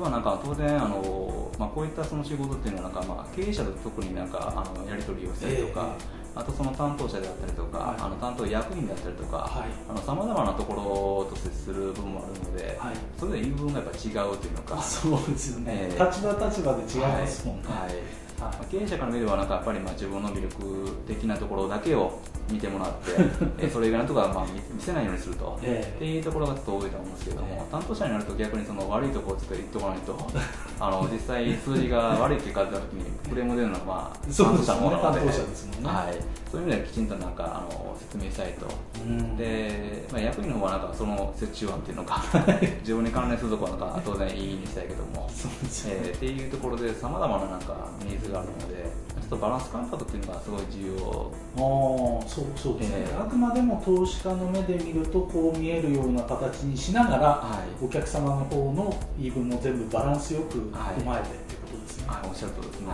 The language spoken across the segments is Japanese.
とはなんか当然あの、まあ、こういったその仕事っていうのはなんか、まあ、経営者と特になんかあのやり取りをしたりとか、あとその担当者であったりとか、はい。あの担当役員であったりとかはい。さまざまなところと接する部分もあるので、はい。それで言う部分がやっぱ違うというのか、そうですよね、ええ。立場立場で違いますもんね、はい。はい。経営者から見ればなんかやっぱりまあ自分の魅力的なところだけを見てもらって えそれ以外のところはまあ見見せないようにすると、えっていうところがちょっと多いと思うんですけども、ええ。担当者になると逆にその悪いところをちょっと言っておかないと あの実際数字が悪い結果が出た時にクレーム出るのは まあ担当者の方なのでね。はい、そういう意味ではきちんとなんかあの説明したいと。うん。で、まあ、役員の方はなんかその折衷案っていうのか自分に関連するところはなんか当然いいにしたいけども、そうですよね、えーっていうところでさまざまななんかニーズがあるのでとバランス感覚っていうのがすごい重要ああそうそうですね、ええ。あくまでも投資家の目で見るとこう見えるような形にしながら、はい。お客様の方の言い分も全部バランスよく踏はい。まえてっていうことですね、はいおっしゃるとりですね。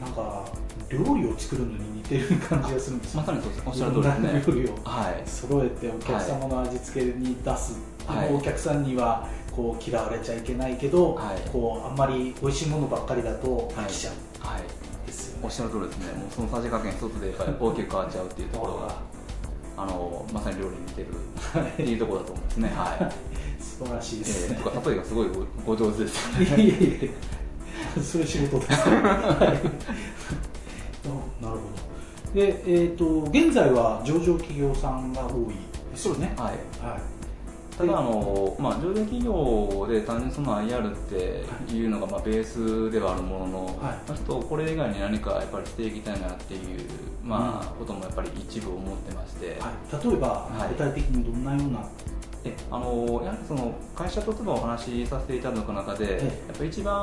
なんか料理を作るのに似てる感じがするんですよ。まさにそうですおっしゃる通りですね。料理をはい。揃えてお客様の味付けに出す、はい。お客さんにはこう嫌われちゃいけないけど、はい。こうあんまり美味しいものばっかりだと飽きちゃう。はい。んですよね、おっしゃる通りですね。もうそのさじ加減一つでやっぱり大きく変わっちゃうっていうところがあのまさに料理に似てるっていうところだと思うんですね。はい。素晴らしいです。ね、えー、とか例えがすごいご上手ですよいやいやいや、そういう仕事です。はい。あなるほど。で、えっ、と現在は上場企業さんが多いですよね。はい。はい。ただあの、まあ、上場企業で単純にその IR っていうのがまあベースではあるものの、はい。まあちょっとこれ以外に何かやっぱりしていきたいなっていう、まあこともやっぱり一部思ってまして、はい、例えば、はい。具体的にどんなような、えあのやはりその会社とお話しさせていただく中で、ええ。やっぱり一番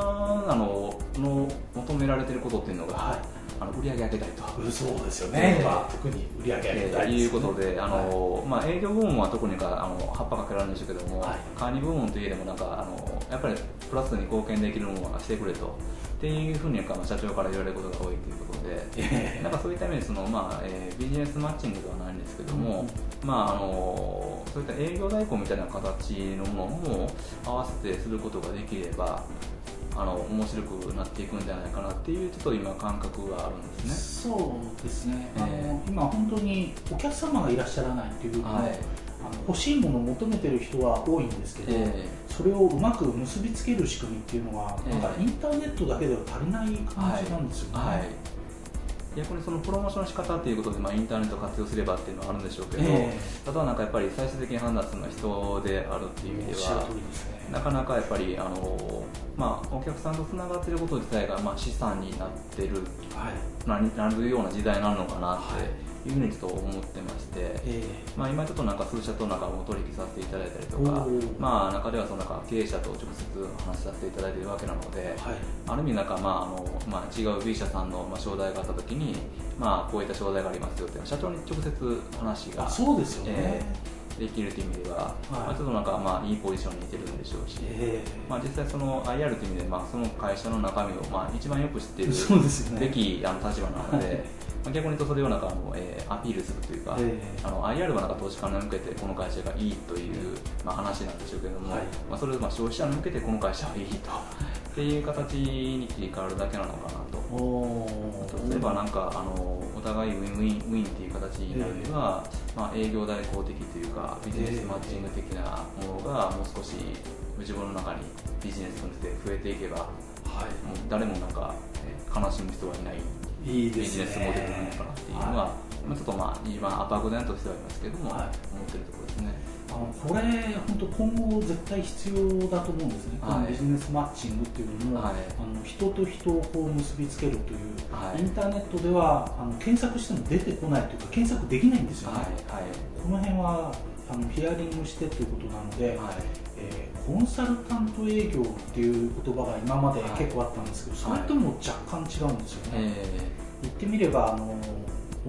あのの求められていることっていうのが、はい。あの売り上げ上げたいと。そうですよね。今特に売り上げ上げたいえーいうことで、あはい。のまあ、営業部門は特にかあの葉っぱかけられるんでしょうけども、はい。管理部門といえどもなんかあのやっぱりプラスに貢献できるものはしてくれと。っていうふうに社長から言われることが多いということで。えなんかそういった意味でその、まあえービジネスマッチングではないんですけども、まあ、あのそういった営業代行みたいな形のものも合わせてすることができればあの面白くなっていくんじゃないかなっていうちょっと今感覚があるんですね。そうですね、あのえ今本当にお客様がいらっしゃらないっていうのも、はい。あの欲しいものを求めてる人は多いんですけど、えそれをうまく結びつける仕組みっていうのは、ええ。なんかインターネットだけでは足りない感じなんですよね。はい、逆にそのプロモーションの仕方っていうことで、まあ、インターネットを活用すればっていうのはあるんでしょうけど、えただなんかやっぱり最終的に判断するのは人であるっていう意味ではね。なかなかやっぱりあの、まあ、お客さんとつながっていること自体が、まあ、資産になってるはい。ななるような時代なのかなっはいていうふうにちょっと思ってまして、えまあ、今ちょっとなんか数社となんかお取引させていただいたりとかまあ、中ではそのなんか経営者と直接話しさせていただいているわけなので、えはい。ある意味なんか、まああのまあ、違う B 社さんのまあ商題があったときに、まあ、こういった商題がありますよって社長に直接話があそうですよね。えできるという意味では、まあ、ちょっとなんか、まあ、いいポジションにいてるんでしょうし、え。まあ、実際その IR という意味で、まあ、その会社の中身を、まあ、一番よく知っているべきあの立場なので、はい。まあ、逆に言うとそれをなんかあの、えーアピールするというか、ええ。あの IR はなんか投資家に向けてこの会社がいいという、まあ、話なんでしょうけども、はい。まあ、それをまあ消費者に向けてこの会社はいいと。っていう形に切り替わるだけなのかなと。例えばなんかあのお互いウィンウィンウィンっていう形になるには、まあ、営業代行的というかビジネスマッチング的なものがもう少し自分の中にビジネスとして増えていけばもはう誰もなんかえー悲しむ人はいないい。いいビ。ジネスモデルなのかなっていうのは、はまあ、ちょっとまあ一番アパグダンとしてはいますけども、はい思ってるところですね。あのこれ本当今後絶対必要だと思うんですね、このはいビジネスマッチングっていうのも、はい。あの人と人をこう結びつけるという、はい。インターネットではあの検索しても出てこないというか検索できないんですよね、はいこの辺はあのヒアリングしてということなので、えーコンサルタント営業っていう言葉が今まではい結構あったんですけど、それとも若干違うんですよね、え言ってみればあの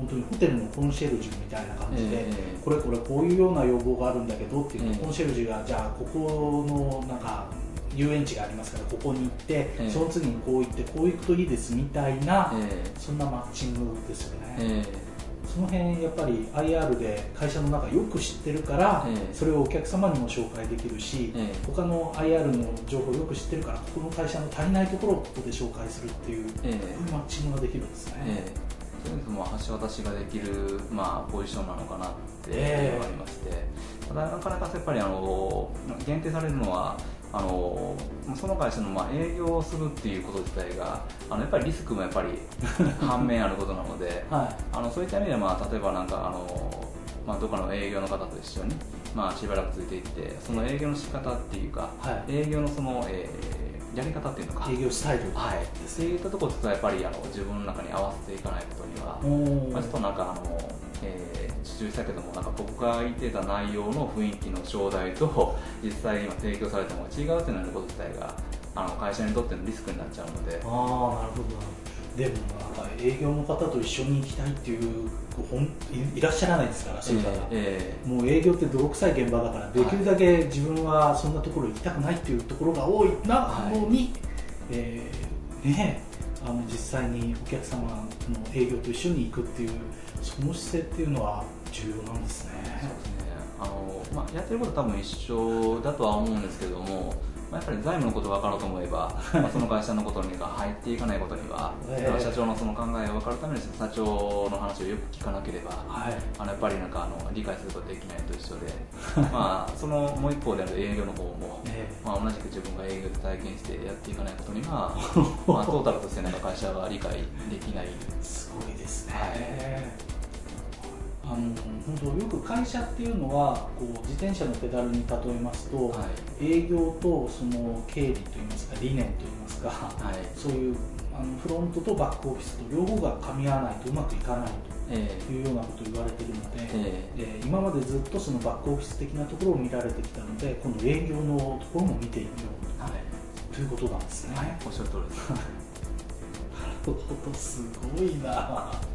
本当にホテルのコンシェルジュみたいな感じで、ええこれこれこういうような要望があるんだけどっていうと、ええ。コンシェルジュがじゃあここのなんか遊園地がありますからここに行って、ええ。その次にこう行ってこう行くといいですみたいな、えそんなマッチングですよね、ええ。その辺やっぱり IR で会社の中よく知ってるから、ええ。それをお客様にも紹介できるし、ええ。他の IR の情報をよく知ってるからここの会社の足りないところをここで紹介するっていう、ええ。こういうマッチングができるんですね、ええそういう意味でも橋渡しができる、まあ、ポジションなのかなってええいうのがありまして、ただなかなかやっぱりあの限定されるのはあのその会社のまあ営業をするっていうこと自体があのやっぱりリスクもやっぱり 反面あることなのではあのそういった意味では、まあ、例えばなんかあの、まあ、どっかの営業の方と一緒に、まあ、しばらくついていってその営業の仕方っていうか、はい。営業のその、えーやり方っていうのか。い、営業スタイル。はい、そういったところとやっぱりあの自分の中に合わせていかないことには、まあ、ちょっとなんかあの、えー、受注したけどもなんか僕が言ってた内容の雰囲気の商題と 実際今提供されたものが違うってなること自体があの会社にとってのリスクになっちゃうので。ああなるほどでもなんか営業の方と一緒に行きたいっていうほんいいらっしゃらないですからそういう方、えもう営業って泥臭い現場だからできるだけ自分はそんなところ行きたくないっていうところが多いなのに、えーねあの実際にお客様の営業と一緒に行くっていうその姿勢っていうのは重要なんですね。ーそうですね。あの、まあ、やってることは多分一緒だとは思うんですけども、ぱり財務のことが分かろうと思えば、まあ、その会社のことにが入っていかないことには、ええ。社長のその考えが分かるために社長の話をよく聞かなければはい。あのやっぱりなんかあの理解することができないと一緒で まあそのもう一方である営業の方も、ねまあ、同じく自分が営業で体験してやっていかないことには、まあ、トータルとしてなんか会社が理解できない。すごいですね、はいあの本当よく会社っていうのはこう自転車のペダルに例えますと、は営業とその経理といいますか理念といいますか、はい。そういうあのフロントとバックオフィスと両方が噛み合わないとうまくいかないえというようなことを言われているので、ええ。ー今までずっとそのバックオフィス的なところを見られてきたので今度営業のところも見てみよえはい、うということなんですね。はい、おっしゃる通りです。なるほどすごいな